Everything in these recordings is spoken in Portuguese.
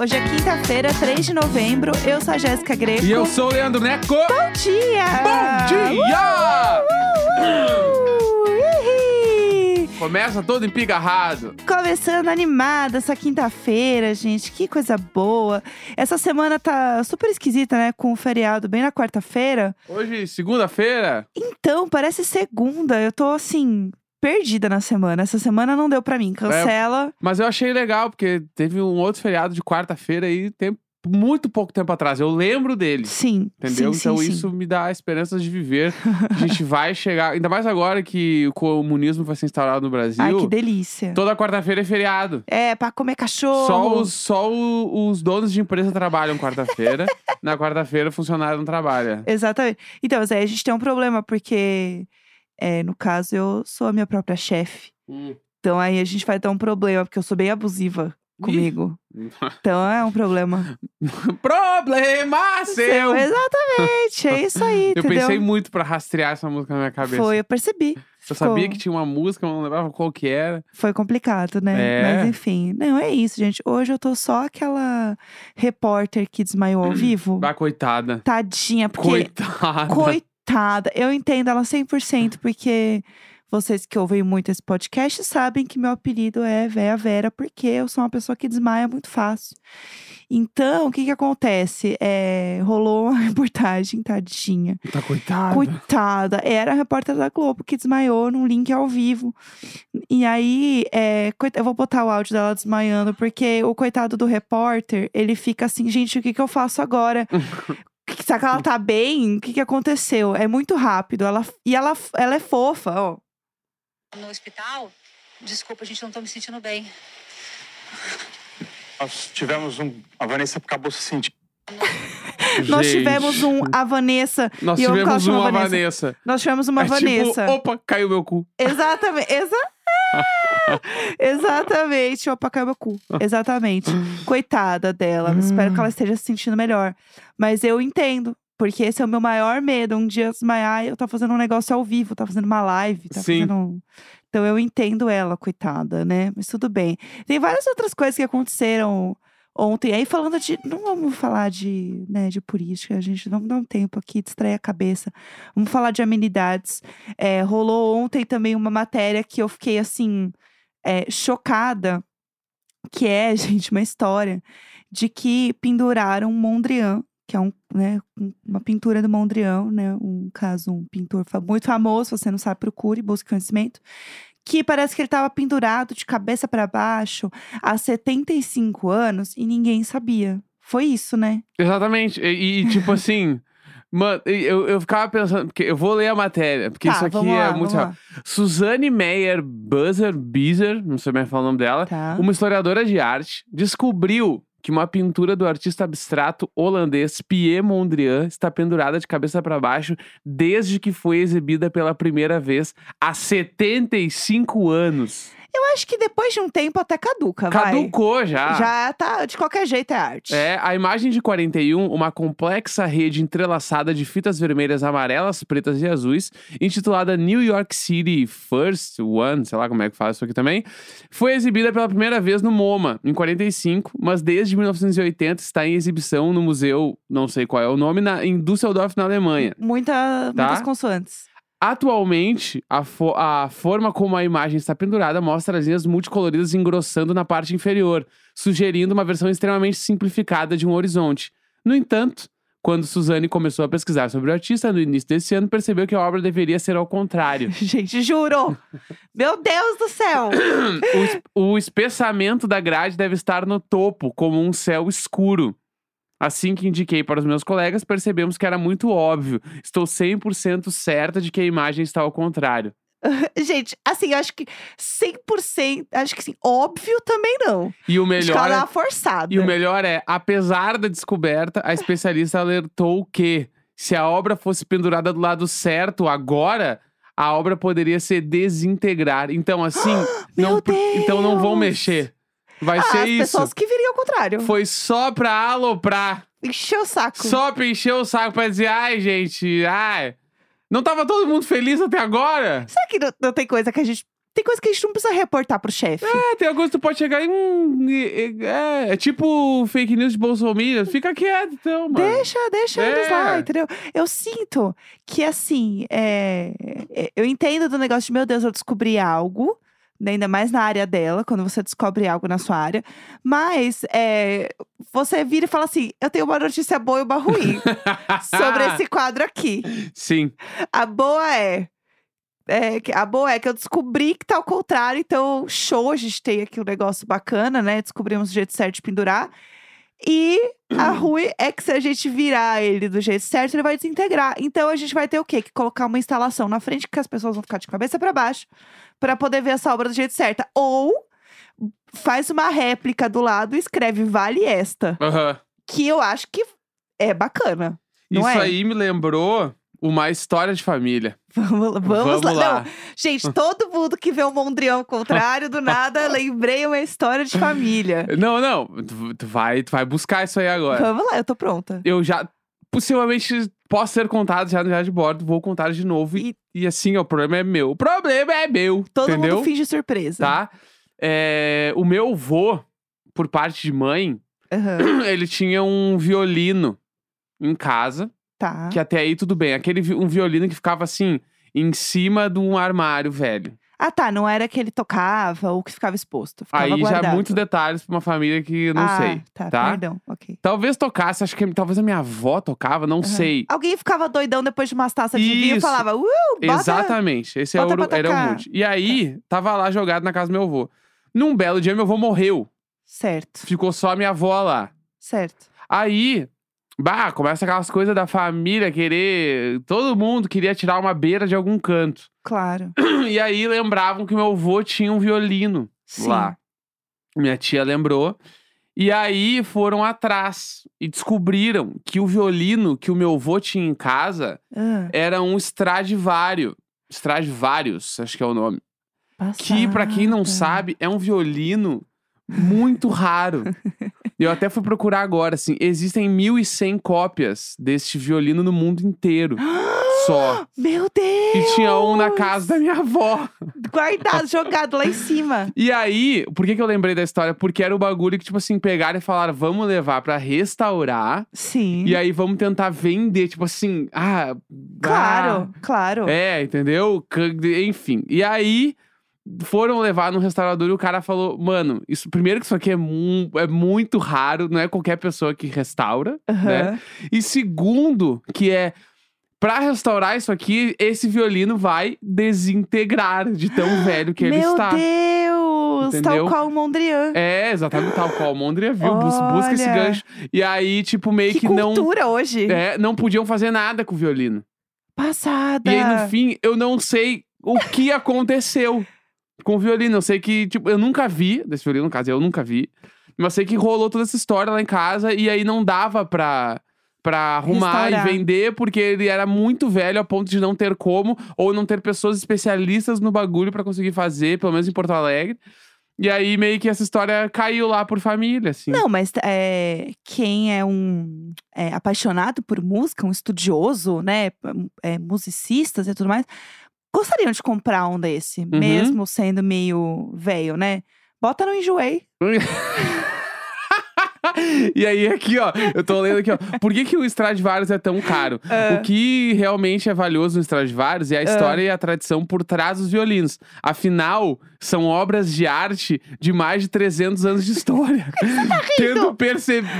Hoje é quinta-feira, 3 de novembro. Eu sou a Jéssica Greco. E eu sou o Leandro Neco. Bom dia! Bom dia! Uh! Começa todo empigarrado. Começando animada essa quinta-feira, gente. Que coisa boa. Essa semana tá super esquisita, né? Com o feriado bem na quarta-feira. Hoje, segunda-feira. Então, parece segunda. Eu tô assim, perdida na semana. Essa semana não deu pra mim. Cancela. Mas eu achei legal, porque teve um outro feriado de quarta-feira aí, tem muito pouco tempo atrás. Eu lembro dele. Sim. Entendeu? Sim, então sim, sim. isso me dá esperanças de viver. A gente vai chegar. Ainda mais agora que o comunismo vai ser instaurado no Brasil. Ai, que delícia. Toda quarta-feira é feriado. É, pra comer cachorro. Só os, só os donos de empresa trabalham quarta-feira. Na quarta-feira, o funcionário não trabalha. Exatamente. Então, Zé, a gente tem um problema, porque, é, no caso, eu sou a minha própria chefe. Então aí a gente vai ter um problema, porque eu sou bem abusiva comigo. Então é um problema. Problema seu! Exatamente, é isso aí, Eu entendeu? pensei muito pra rastrear essa música na minha cabeça. Foi, eu percebi. Eu Ficou- sabia que tinha uma música, mas não lembrava qual que era. Foi complicado, né? É. Mas enfim. Não, é isso, gente. Hoje eu tô só aquela repórter que desmaiou ao vivo. Ah, coitada. Tadinha, porque. Coitada. Coitada. Eu entendo ela 100%, porque vocês que ouvem muito esse podcast sabem que meu apelido é Véia Vera, porque eu sou uma pessoa que desmaia muito fácil. Então, o que que acontece? É, rolou uma reportagem, tadinha. Tá coitada. Coitada. Era a repórter da Globo que desmaiou num link ao vivo. E aí, é, coit- eu vou botar o áudio dela desmaiando, porque o coitado do repórter, ele fica assim, gente, o que, que eu faço agora? Será que ela tá bem? O que, que aconteceu? É muito rápido. Ela, e ela, ela é fofa, ó. no hospital. Desculpa, a gente não tá me sentindo bem. Nós tivemos um. A Vanessa acabou se sentindo. Nós Gente, tivemos um a Vanessa. Nós e eu que ela tivemos chama uma Vanessa. Vanessa. Nós tivemos uma é Vanessa. Tipo, opa, caiu meu cu. Exatamente. Exa... Exatamente. Opa, caiu meu cu. Exatamente. Coitada dela. Espero que ela esteja se sentindo melhor. Mas eu entendo. Porque esse é o meu maior medo. Um dia desmaiar eu tá fazendo um negócio ao vivo, tá fazendo uma live, tá Sim. fazendo. Então eu entendo ela, coitada, né? Mas tudo bem. Tem várias outras coisas que aconteceram ontem. Aí falando de. Não vamos falar de, né, de política, a gente vamos dar um tempo aqui, distrair a cabeça. Vamos falar de amenidades. É, rolou ontem também uma matéria que eu fiquei assim, é, chocada, que é, gente, uma história de que penduraram Mondrian, que é um, né, um- uma pintura do Mondrian, né? Um caso, um pintor muito famoso, você não sabe, procure, busque conhecimento. Que parece que ele estava pendurado de cabeça para baixo há 75 anos e ninguém sabia. Foi isso, né? Exatamente. E, e, tipo assim. Mano, eu, eu ficava pensando, porque eu vou ler a matéria, porque tá, isso aqui é lá, muito. vamos lá. Suzanne Meyer Buzzer, Bizer, não sei mais falar o nome dela, Tá. uma historiadora de arte, descobriu que uma pintura do artista abstrato holandês Pierre Mondrian está pendurada de cabeça para baixo desde que foi exibida pela primeira vez há 75 anos. Eu acho que depois de um tempo até caduca, vai. Caducou já. Já tá, de qualquer jeito é arte. É, a imagem de 41, uma complexa rede entrelaçada de fitas vermelhas, amarelas, pretas e azuis, intitulada New York City First One, sei lá como é que faz isso aqui também, foi exibida pela primeira vez no MoMA, em 45, mas desde 1980 está em exibição no museu, não sei qual é o nome, na, em Düsseldorf, na Alemanha. Muita, Tá. Muitas consoantes. Atualmente, a, fo- a forma como a imagem está pendurada mostra as linhas multicoloridas engrossando na parte inferior, sugerindo uma versão extremamente simplificada de um horizonte. No entanto, quando Suzane começou a pesquisar sobre o artista no início desse ano, percebeu que a obra deveria ser ao contrário. Gente, juro! Meu Deus do céu! o, es- o espessamento da grade deve estar no topo, como um céu escuro. Assim que indiquei para os meus colegas, percebemos que era muito óbvio. Estou 100% certa de que a imagem está ao contrário. Gente, assim, acho que 100%, acho que assim, óbvio também não. E o melhor é, uma forçada. e o melhor é, apesar da descoberta, a especialista alertou que se a obra fosse pendurada do lado certo agora, a obra poderia se desintegrar. Então assim, não, então não vão mexer. Vai ah, ser as isso. pessoas que viriam ao contrário. Foi só pra aloprar. Encheu o saco. Só pra encher o saco pra dizer, ai, gente, ai. Não tava todo mundo feliz até agora? Será que não, não tem coisa que a gente Tem coisa que a gente não precisa reportar pro chefe. É, tem alguns que tu pode chegar e. Hum, é, é, é tipo fake news de Bolsonaro. Fica quieto, então, mano. Deixa, deixa eles lá, É. entendeu? Eu sinto que, assim, é, é, eu entendo do negócio de, meu Deus, eu descobri algo, ainda mais na área dela, quando você descobre algo na sua área. Mas é, você vira e fala assim: eu tenho uma notícia boa e uma ruim sobre esse quadro aqui. Sim. A boa é. é, que- a boa é que eu descobri que tá ao contrário, então show, a gente tem aqui um negócio bacana, né? Descobrimos o jeito certo de pendurar. E a ruim é que se a gente virar ele do jeito certo, ele vai desintegrar. Então a gente vai ter o quê? Que colocar uma instalação na frente que as pessoas vão ficar de cabeça para baixo para poder ver essa obra do jeito certo. Ou faz uma réplica do lado e escreve Vale Esta, Aham. que eu acho que é bacana. Isso é? aí me lembrou uma história de família. Vamos, vamos, Vamos lá. lá. Não, gente, todo mundo que vê o Mondrian ao contrário, do nada, lembrei uma história de família. Não, não. Tu, tu vai, tu vai buscar isso aí agora. Vamos lá, eu tô pronta. Eu já. Possivelmente posso ser contado já no Diário de Bordo, vou contar de novo. E, e assim, ó, o problema é meu. O problema é meu. Todo entendeu? mundo finge surpresa. Tá? É, o meu avô, por parte de mãe, Aham, ele tinha um violino em casa. Tá. Que até aí tudo bem. Aquele um violino que ficava assim, em cima de um armário velho. Ah, tá. Não era que ele tocava ou que ficava exposto. Ficava aí já guardado. é muitos detalhes pra uma família que eu não ah, sei. Tá, tá? perdão. Ok. Talvez tocasse, acho que talvez a minha avó tocava, não Aham. sei. Alguém ficava doidão depois de umas taças de vinho e falava, uh, bota... Exatamente. Esse bota era, era o mood. E aí, tava lá jogado na casa do meu avô. Num belo dia, meu avô morreu. Certo, Ficou só a minha avó lá. certo. Aí, bah, começa aquelas coisas da família querer. Todo mundo queria tirar uma beira de algum canto. Claro. E aí lembravam que meu avô tinha um violino Sim. lá. Minha tia lembrou. E aí foram atrás e descobriram que o violino que o meu avô tinha em casa Ah, era um Stradivário. Stradivarius, acho que é o nome. Que, pra quem não passada. sabe, é um violino muito raro. Eu até fui procurar agora, assim, existem 1.100 cópias deste violino no mundo inteiro. Só. Meu Deus! E tinha um na casa da minha avó. Guardado, jogado lá em cima. E aí, por que, que eu lembrei da história? Porque era o bagulho que, tipo assim, pegaram e falaram: vamos levar pra restaurar. Sim. E aí vamos tentar vender, tipo assim, ah. Claro, claro. ah, é, entendeu? Enfim. E aí. Foram levar no restaurador e o cara falou: Mano, isso primeiro que isso aqui é, mu- é muito raro, não é qualquer pessoa que restaura, né? Aham. E segundo, que é pra restaurar isso aqui, esse violino vai desintegrar de tão velho que ele Meu está. Deus! Entendeu? Tal qual o Mondrian. É, exatamente tal qual o Mondria viu. Bus- busca esse Olha. gancho. E aí, tipo, meio Que que, não. cultura hoje. É, não podiam fazer nada com o violino. Passada. E aí, no fim, eu não sei o que aconteceu com o violino. Eu sei que, tipo, eu nunca vi, desse violino, no caso, eu nunca vi. Mas sei que rolou toda essa história lá em casa e aí não dava pra, pra arrumar Restaurar. e vender, porque ele era muito velho a ponto de não ter como, ou não ter pessoas especialistas no bagulho pra conseguir fazer, pelo menos em Porto Alegre. E aí meio que essa história caiu lá por família, assim. Não, mas é, quem é um é, apaixonado por música, um estudioso, né? É, musicistas e tudo mais, gostariam de comprar um desse, Uhum. mesmo sendo meio velho, né? Bota no Enjoei. e aí, aqui, ó, eu tô lendo aqui, ó. Por que, que o Stradivarius é tão caro? Ah. O que realmente é valioso no Stradivarius é a história e a tradição por trás dos violinos. Afinal, são obras de arte de mais de 300 anos de história. Tá Tendo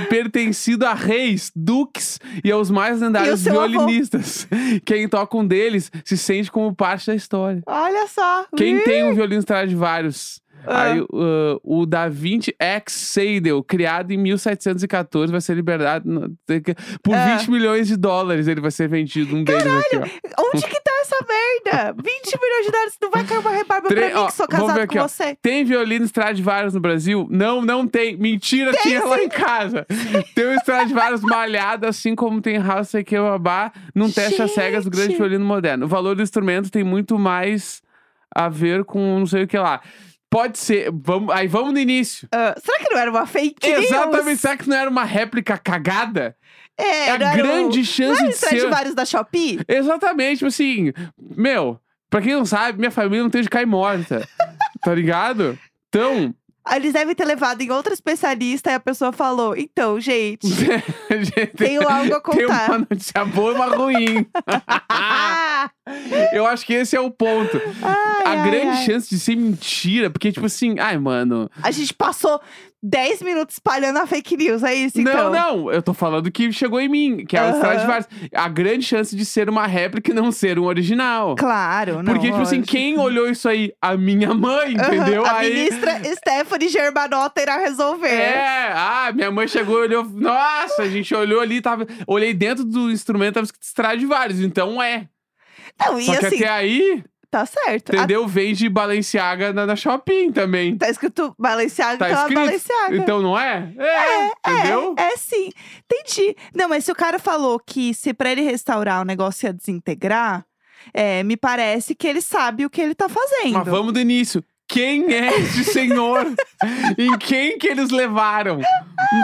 pertencido a reis, duques e aos mais lendários seu avô. violinistas. Quem toca um deles se sente como parte da história. Olha só. Quem tem um violino Stradivarius? Ah. Aí, uh, o Da Vinci X Seidel, criado em 1714, vai ser liberado no- por Ah. 20 milhões de dólares. Ele vai ser vendido um deles aqui, ó. Onde que tá essa merda? 20 milhões de dólares. Não vai cair uma rebarba Tre- pra mim ó, que sou casado aqui, com ó. você. Tem violino Stradivarius no Brasil? Não, não tem. Mentira, tinha lá em casa. Tem um Stradivarius malhado, assim como tem House aqui Babá, num teste às cegas do grande violino moderno. O valor do instrumento tem muito mais a ver com não sei o que lá. Pode ser. Vamos, aí vamos no início. Ah, será que não era uma fake news? Exatamente. Será que não era uma réplica cagada? É, É a não era grande Não chance era o de ser. Stradivarius da Shopee? Exatamente, tipo assim, meu, pra quem não sabe, minha família não tem de cair morta. Tá ligado? Então, Eles devem ter levado em outro especialista e a pessoa falou: então, gente, gente, tenho algo a tem contar. uma notícia boa e uma ruim. Eu acho que esse é o ponto. ai, a ai, grande ai. chance de ser mentira, porque, tipo assim, ai, mano. A gente passou 10 minutos espalhando a fake news, é isso então? Não, não, eu tô falando que chegou em mim, que é o. Stradivarius. A grande chance de ser uma réplica e não ser um original. Claro, não. Porque, tipo assim, lógico. quem olhou isso aí? A minha mãe, Aham, entendeu? A aí. ministra Stephanie Germanota irá resolver. É, ah, minha mãe chegou e olhou. Nossa, a gente olhou ali, tava. Olhei dentro do instrumento, tava escrito Stradivarius, então é. Não, e Só que assim, até aí, tá certo. Entendeu? Vende Balenciaga na, na Shopping também. Tá escrito Balenciaga, Tá então é escrito. Balenciaga. Então não é? É, entendeu? É, é sim. Entendi. Não, mas se o cara falou que se pra ele restaurar o negócio ia desintegrar, é, me parece que ele sabe o que ele tá fazendo. Mas vamos do início. Quem é esse senhor? em quem que eles levaram?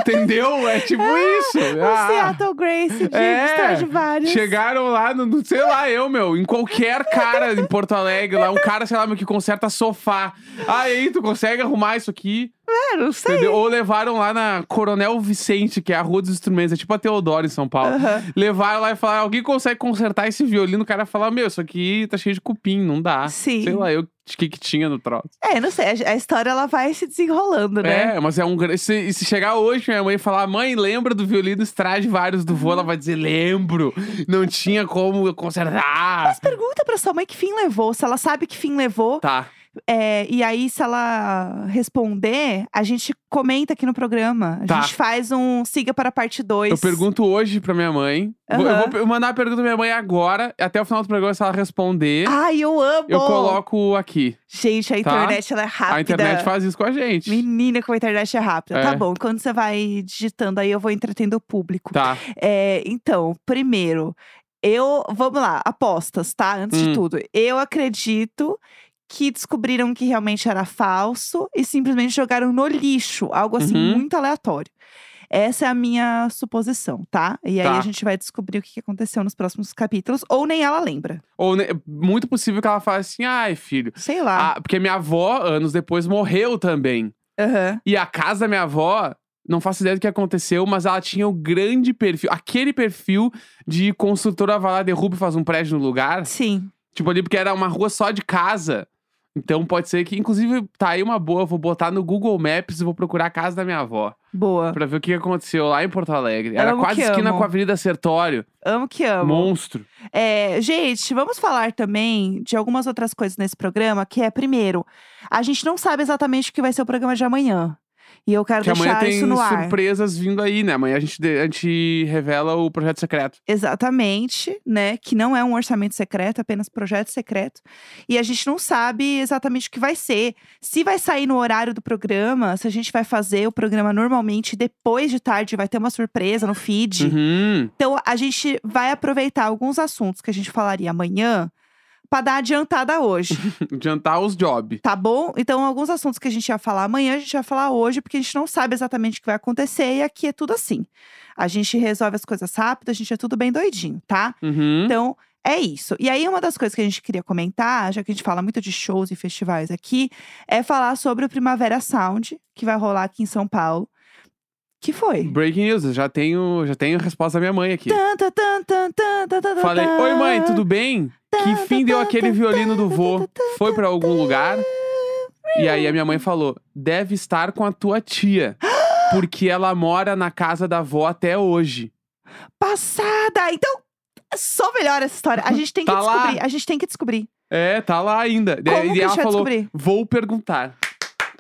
Entendeu? É tipo isso. O Ah, Seattle Grace de é. Stradivarius. Chegaram lá, no, sei lá, eu, meu, em qualquer cara em Porto Alegre, lá, um cara, sei lá, meu, que conserta sofá. Aí, tu consegue arrumar isso aqui? É, não sei. Entendeu? Ou levaram lá na Coronel Vicente, que é a Rua dos Instrumentos, é tipo a Teodoro em São Paulo. Levaram lá e falaram: alguém consegue consertar esse violino? O cara fala: Meu, isso aqui tá cheio de cupim, não dá. Sim. Sei lá, eu o que, que tinha no troço. É, não sei. A, a história ela vai se desenrolando, né? É, mas é um grande. Se, se chegar hoje, minha mãe falar, mãe, lembra do violino Stradivarius do vô? Ela vai dizer, lembro. Não tinha como eu consertar. Mas pergunta pra sua mãe que fim levou. Se ela sabe que fim levou. Tá. É, e aí, se ela responder, a gente comenta aqui no programa. A Tá. gente faz um siga para a parte 2. Eu pergunto hoje pra minha mãe. Vou- Eu vou pe- mandar a pergunta pra minha mãe agora. Até o final do programa, se ela responder, Ai, eu amo! eu coloco aqui. Gente, a Tá? internet ela é rápida. A internet faz isso com a gente. Menina, como a internet é rápida. É. Tá bom, quando você vai digitando aí, eu vou entretendo o público. Tá. É, então, primeiro, eu. Vamos lá, apostas, tá? Antes de Hum. tudo. Eu acredito que descobriram que realmente era falso e simplesmente jogaram no lixo. Algo assim, Uhum. muito aleatório. Essa é a minha suposição, tá? E aí Tá. a gente vai descobrir o que aconteceu nos próximos capítulos, ou nem ela lembra. Ou né, muito possível que ela fale assim, ai, filho. Sei lá. Ah, porque minha avó, anos depois, morreu também. Aham. E a casa da minha avó, não faço ideia do que aconteceu, mas ela tinha o grande perfil, aquele perfil de construtora vai lá, derruba e faz um prédio no lugar. Sim. Tipo ali, porque era uma rua só de casa. Então pode ser que, inclusive, tá aí uma boa. Vou botar no Google Maps e vou procurar a casa da minha avó. Boa. Pra ver o que aconteceu lá em Porto Alegre. Era Amo quase esquina amo. com a Avenida Sertório. Amo que amo. Monstro. É, gente, vamos falar também de algumas outras coisas nesse programa, que é, primeiro, a gente não sabe exatamente o que vai ser o programa de amanhã. E eu quero Que amanhã deixar tem isso no ar. surpresas vindo aí, né? Amanhã a gente, a gente revela o projeto secreto. Exatamente, né? Que não é um orçamento secreto, é apenas projeto secreto. E a gente não sabe exatamente o que vai ser. Se vai sair no horário do programa, se a gente vai fazer o programa normalmente depois de tarde, vai ter uma surpresa no feed. Uhum. Então, a gente vai aproveitar alguns assuntos que a gente falaria amanhã para dar adiantada hoje. Adiantar os jobs. Tá bom? Então, alguns assuntos que a gente ia falar amanhã, a gente vai falar hoje, porque a gente não sabe exatamente o que vai acontecer e aqui é tudo assim. A gente resolve as coisas rápido, a gente é tudo bem doidinho, tá? Uhum. Então, é isso. E aí, uma das coisas que a gente queria comentar, já que a gente fala muito de shows e festivais aqui, é falar sobre o Primavera Sound, que vai rolar aqui em São Paulo. Que foi? Breaking news, já tenho, já tenho a resposta da minha mãe aqui. Falei, oi mãe, tudo bem? Que fim deu aquele violino do vô? Foi pra algum lugar? E aí a minha mãe falou, deve estar com a tua tia. Porque ela mora na casa da avó até hoje. Passada! Então, só melhor essa história. A gente tem que Tá lá. descobrir. A gente tem que descobrir. É, tá lá ainda. Como e ela falou, descobrir? vou perguntar.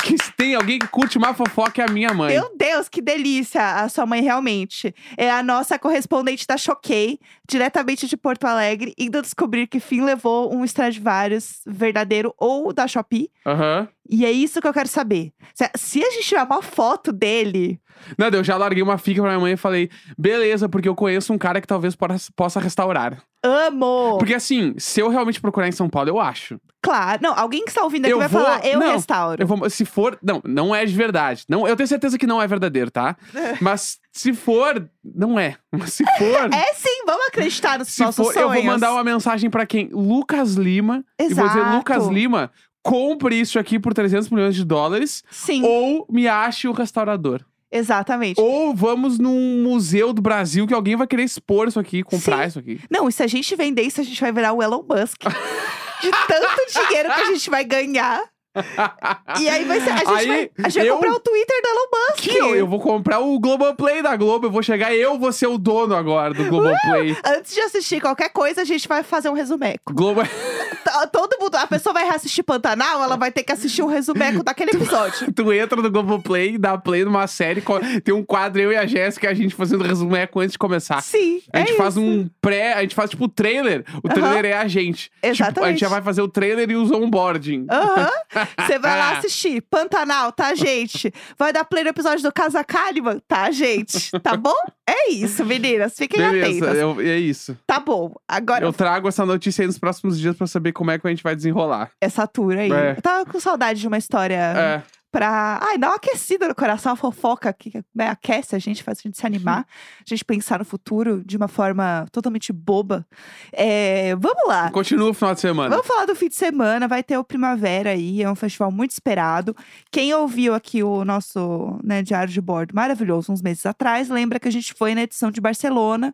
Que se tem alguém que curte mais fofoca é a minha mãe. Meu Deus, que delícia a sua mãe realmente. É a nossa correspondente da Choquei, diretamente de Porto Alegre, indo descobrir que fim levou um Stradivarius verdadeiro ou da Shopee. Aham. E é isso que eu quero saber. Se, a gente tiver uma foto dele, Não, eu já larguei uma fica pra minha mãe e falei, beleza, porque eu conheço um cara que talvez possa restaurar. Amo! Porque assim, se eu realmente procurar em São Paulo, eu acho. Claro. Não, alguém que está ouvindo aqui Eu vai vou- falar, eu não, restauro. Eu vou, se for. Não, não é de verdade. Não, eu tenho certeza que não é verdadeiro, tá? Mas se for. Não é. Mas se for. É sim, vamos acreditar nos se nossos for, eu vou sonhos. mandar uma mensagem pra quem? Lucas Lima. E vou dizer, Exato. Lucas Lima, compre isso aqui por 300 milhões de dólares, Sim, ou me ache o restaurador. Exatamente. Ou vamos num museu do Brasil que alguém vai querer expor isso aqui, comprar Sim. isso aqui. Não, e se a gente vender isso, a gente vai virar o Elon Musk. De tanto dinheiro que a gente vai ganhar. E aí vai ser. A gente, Aí, vai, a gente vai eu- comprar o Twitter do Elon Musk. Que eu, eu vou comprar o Globoplay da Globo, eu vou chegar, eu vou ser o dono agora do Globoplay. Antes de assistir qualquer coisa, a gente vai fazer um resumeco. Globo... Todo mundo, a pessoa vai reassistir Pantanal, ela vai ter que assistir um resumeco daquele episódio. tu entra no Globoplay, dá play numa série, tem um quadro, eu e a Jéssica, a gente fazendo resumeco antes de começar. Sim. A gente é faz isso. um pré, a gente faz tipo o trailer. O trailer é a gente. Tipo, a Exatamente. gente já vai fazer o trailer e os onboarding. Aham. Você vai lá assistir. Pantanal, tá, gente? Vai dar play no episódio do Casa Caliban, tá, gente? Tá bom? É isso, meninas. Fiquem Beleza, atentas. eu- é isso. Tá bom. Agora, Eu trago essa notícia aí nos próximos dias pra saber como é que a gente vai desenrolar. essa tour aí. É. Eu tava com saudade de uma história É. pra. Ai, dar uma aquecida no coração, uma fofoca que né, aquece a gente, faz a gente se animar, a gente pensar no futuro de uma forma totalmente boba. É, vamos lá. Continua o final de semana. Vamos falar do fim de semana, vai ter o Primavera aí, é um festival muito esperado. Quem ouviu aqui o nosso né, diário de bordo maravilhoso uns meses atrás, lembra que a gente foi na edição de Barcelona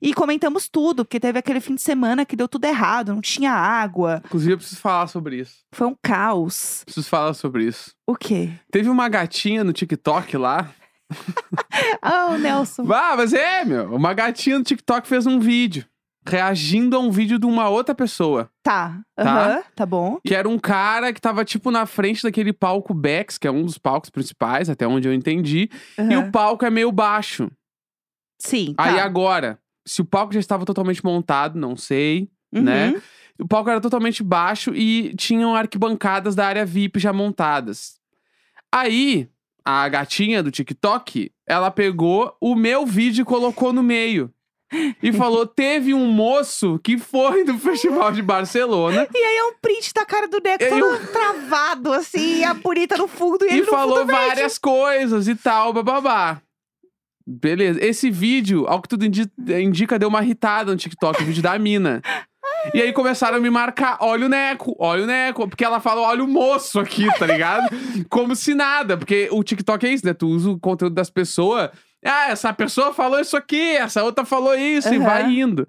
e comentamos tudo, porque teve aquele fim de semana que deu tudo errado, não tinha água, Inclusive, eu preciso falar sobre isso. foi um caos. Preciso falar sobre isso. O quê? Teve uma gatinha no TikTok lá. Ah, o Nelson. Ah, mas é, meu. Uma gatinha no TikTok fez um vídeo. Reagindo a um vídeo de uma outra pessoa. Tá, Tá. aham, tá bom. Que era um cara que tava, tipo, na frente daquele palco Bex, que é um dos palcos principais, até onde eu entendi. E aham. o palco é meio baixo. Sim, Aí tá. agora, se o palco já estava totalmente montado, não sei, Uhum. né? O palco era totalmente baixo e tinham arquibancadas da área VIP já montadas. Aí, a gatinha do TikTok, ela pegou o meu vídeo e colocou no meio. E falou: teve um moço que foi do Festival de Barcelona E aí é um print da cara do aí todo travado, assim, e a bonita no fundo e ele e falou várias coisas e tal, bababá. Beleza. Esse vídeo, ao que tudo indi- indica, deu uma irritada no TikTok, o vídeo da mina. E aí começaram a me marcar, olha o Neco, olha o Neco, porque ela fala, olha o moço aqui, tá ligado? Como se nada, porque o TikTok é isso, né? Tu usa o conteúdo das pessoas, ah, essa pessoa falou isso aqui, essa outra falou isso, e Aham. vai indo.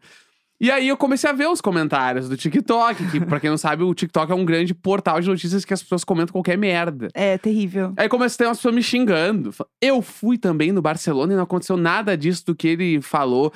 E aí eu comecei a ver os comentários do TikTok, que pra quem não sabe, o TikTok é um grande portal de notícias que as pessoas comentam qualquer merda. É, terrível. Aí comecei umas pessoas me xingando. Eu fui também no Barcelona e não aconteceu nada disso do que ele falou.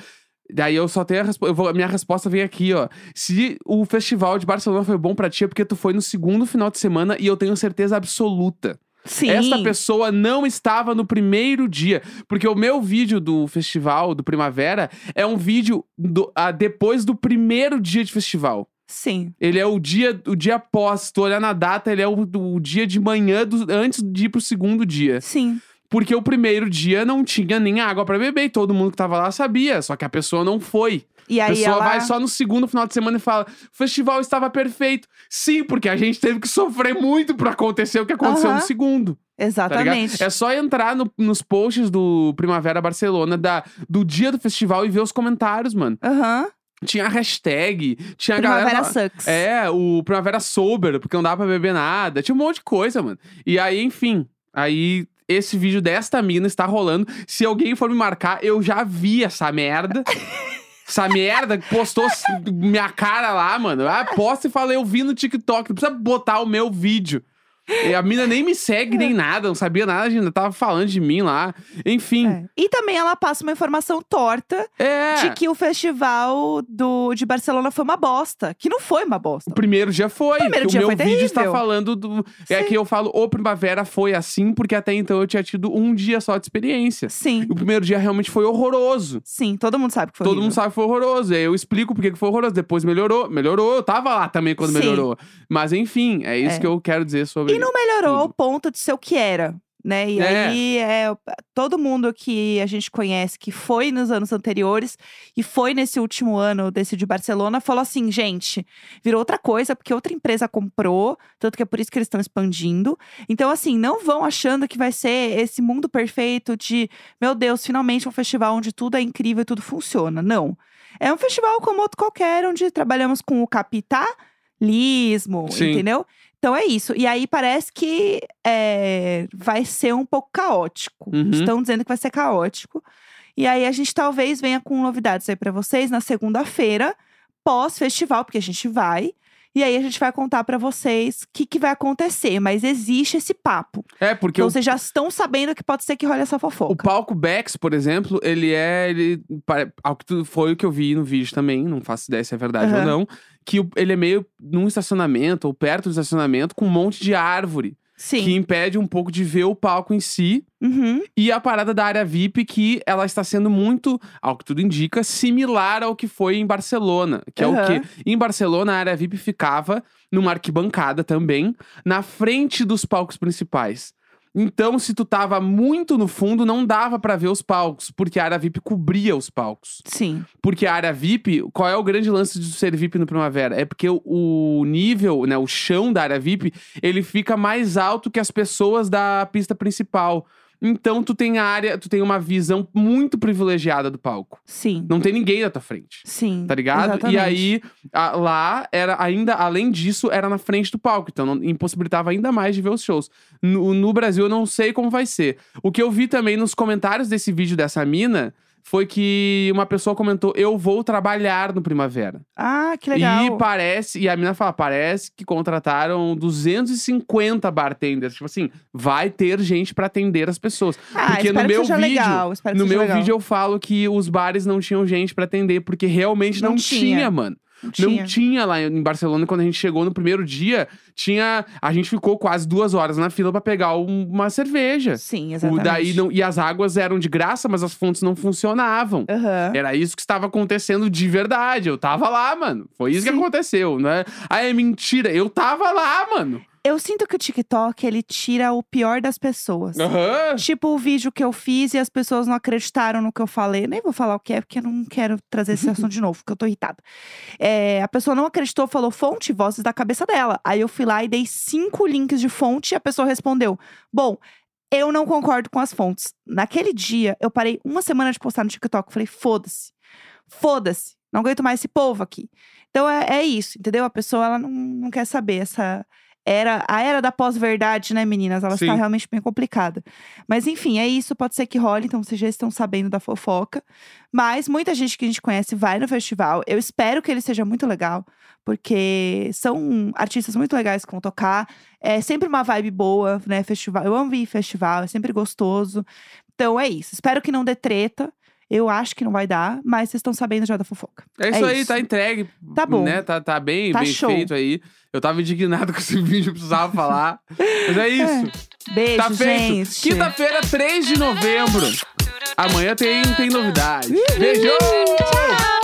Daí eu só tenho a resposta. A minha resposta vem aqui, ó. Se o festival de Barcelona foi bom pra ti, é porque tu foi no segundo final de semana e eu tenho certeza absoluta. Sim. Esta pessoa não estava no primeiro dia. Porque o meu vídeo do festival, do Primavera, é um vídeo do- ah, depois do primeiro dia de festival. Sim. Ele é o dia, o dia após. Se tu olhar na data, ele é o, o dia de manhã do- antes de ir pro segundo dia. Sim. Porque o primeiro dia não tinha nem água pra beber e todo mundo que tava lá sabia. Só que a pessoa não foi. E A pessoa ela... vai só no segundo final de semana e fala: o festival estava perfeito. Sim, porque a gente teve que sofrer muito pra acontecer o que aconteceu no Aham. segundo. Tá? Exatamente. É só entrar no- nos posts do Primavera Barcelona da, do dia do festival e ver os comentários, mano. Aham. Tinha hashtag, tinha a Primavera galera. sucks. É, o Primavera Sober, porque não dá pra beber nada. Tinha um monte de coisa, mano. E aí, enfim. Aí, esse vídeo desta mina está rolando. Se alguém for me marcar, eu já vi essa merda. essa merda que postou minha cara lá, mano. Ah, posta e fala, eu vi no TikTok. Não precisa botar o meu vídeo. E a mina nem me segue, nem nada. Não sabia nada, ainda tava falando de mim lá. Enfim. É. E também ela passa uma informação torta É. de que o festival do, de Barcelona foi uma bosta. Que não foi uma bosta. O primeiro dia foi. primeiro que dia o meu foi vídeo está falando do. É Sim. que eu falo, o Primavera foi assim, porque até então eu tinha tido um dia só de experiência. Sim. O primeiro dia realmente foi horroroso. Sim, todo mundo sabe que foi Todo horrível. mundo sabe que foi horroroso. E aí eu explico por que que foi horroroso. Depois melhorou. Melhorou. Eu tava lá também quando Sim. melhorou. Mas enfim, é isso É. que eu quero dizer sobre. E não melhorou ao tudo. ponto de ser o que era. Né? E É. aí, é, todo mundo que a gente conhece que foi nos anos anteriores e foi nesse último ano desse de Barcelona, falou assim: gente, virou outra coisa, porque outra empresa comprou, tanto que é por isso que eles estão expandindo. Então, assim, não vão achando que vai ser esse mundo perfeito de, meu Deus, finalmente um festival onde tudo é incrível e tudo funciona. Não. É um festival como outro qualquer, onde trabalhamos com o capitalismo, Sim. entendeu? Então é isso. E aí parece que é, vai ser um pouco caótico. Uhum. Estão dizendo que vai ser caótico. E aí a gente talvez venha com novidades aí pra vocês na segunda-feira, pós-festival, porque a gente vai. E aí a gente vai contar pra vocês o que, que vai acontecer. Mas existe esse papo. É, porque Então o, vocês já estão sabendo que pode ser que role essa o fofoca. palco Bex, por exemplo, ele é. Ele, ao que foi o que eu vi no vídeo também, não faço ideia se é verdade ou Aham. não. Que ele é meio num estacionamento, ou perto do estacionamento, com um monte de árvore. Sim. Que impede um pouco de ver o palco em si. Uhum. E a parada da área VIP, que ela está sendo muito, ao que tudo indica, similar ao que foi em Barcelona. Que é o quê? Em Barcelona, a área VIP ficava numa arquibancada também, na frente dos palcos principais. Então, se tu tava muito no fundo, não dava pra ver os palcos, porque a área VIP cobria os palcos. Sim. Porque a área VIP, qual é o grande lance de ser VIP no Primavera? É porque o, o nível, né, o chão da área VIP, ele fica mais alto que as pessoas da pista principal. Então tu tem a área, tu tem uma visão muito privilegiada do palco. Sim. Não tem ninguém na tua frente. Sim. Tá ligado? Exatamente. E aí, a- lá, era ainda, além disso, era na frente do palco. Então, não, impossibilitava ainda mais de ver os shows. No, no Brasil, eu não sei como vai ser. O que eu vi também nos comentários desse vídeo dessa mina foi que uma pessoa comentou: Eu vou trabalhar no Primavera. Ah, que legal. E parece, e a mina fala: parece que contrataram 250 bartenders. Tipo assim, vai ter gente pra atender as pessoas. ah, porque no meu vídeo, legal. No meu legal. vídeo eu falo que os bares não tinham gente pra atender, porque realmente não, Não tinha. mano. Não Não tinha. tinha lá em Barcelona quando a gente chegou no primeiro dia. Tinha. A gente ficou quase duas horas na fila pra pegar um- uma cerveja. Sim, O, exatamente. daí não, e as águas eram de graça, mas as fontes não funcionavam. Aham. Era isso que estava acontecendo de verdade. Eu tava lá, mano. Foi isso que Sim. aconteceu, né? Ah, é mentira. Eu tava lá, mano. Eu sinto que o TikTok, ele tira o pior das pessoas. Aham. Tipo o vídeo que eu fiz e as pessoas não acreditaram no que eu falei. Nem vou falar o que é, porque eu não quero trazer esse assunto de novo, porque eu tô irritada. É, a pessoa não acreditou, falou fonte, vozes da cabeça dela. Aí eu fui lá e dei cinco links de fonte e a pessoa respondeu: Bom, eu não concordo com as fontes. Naquele dia, eu parei uma semana de postar no TikTok. Falei: foda-se. Foda-se. Não aguento mais esse povo aqui. Então é, é isso, entendeu? A pessoa ela não, não quer saber essa. Era, a era da pós-verdade, né, meninas? Ela Sim. está realmente bem complicada. Mas enfim, é isso. Pode ser que role, então vocês já estão sabendo da fofoca. Mas muita gente que a gente conhece vai no festival. Eu espero que ele seja muito legal, porque são artistas muito legais que vão tocar. É sempre uma vibe boa, né? Festival. Eu amo ir festival, é sempre gostoso. Então é isso. Espero que não dê treta. Eu acho que não vai dar, mas vocês estão sabendo já da fofoca. É isso aí, isso. tá entregue. Tá bom. Né? Tá, tá bem, Tá bem show. feito aí. Eu tava indignado com esse vídeo, precisava falar. Mas é isso. Beijo, Tá feito. gente. Quinta-feira, 3 de novembro. Amanhã tem, tem novidade. Beijo! Tchau!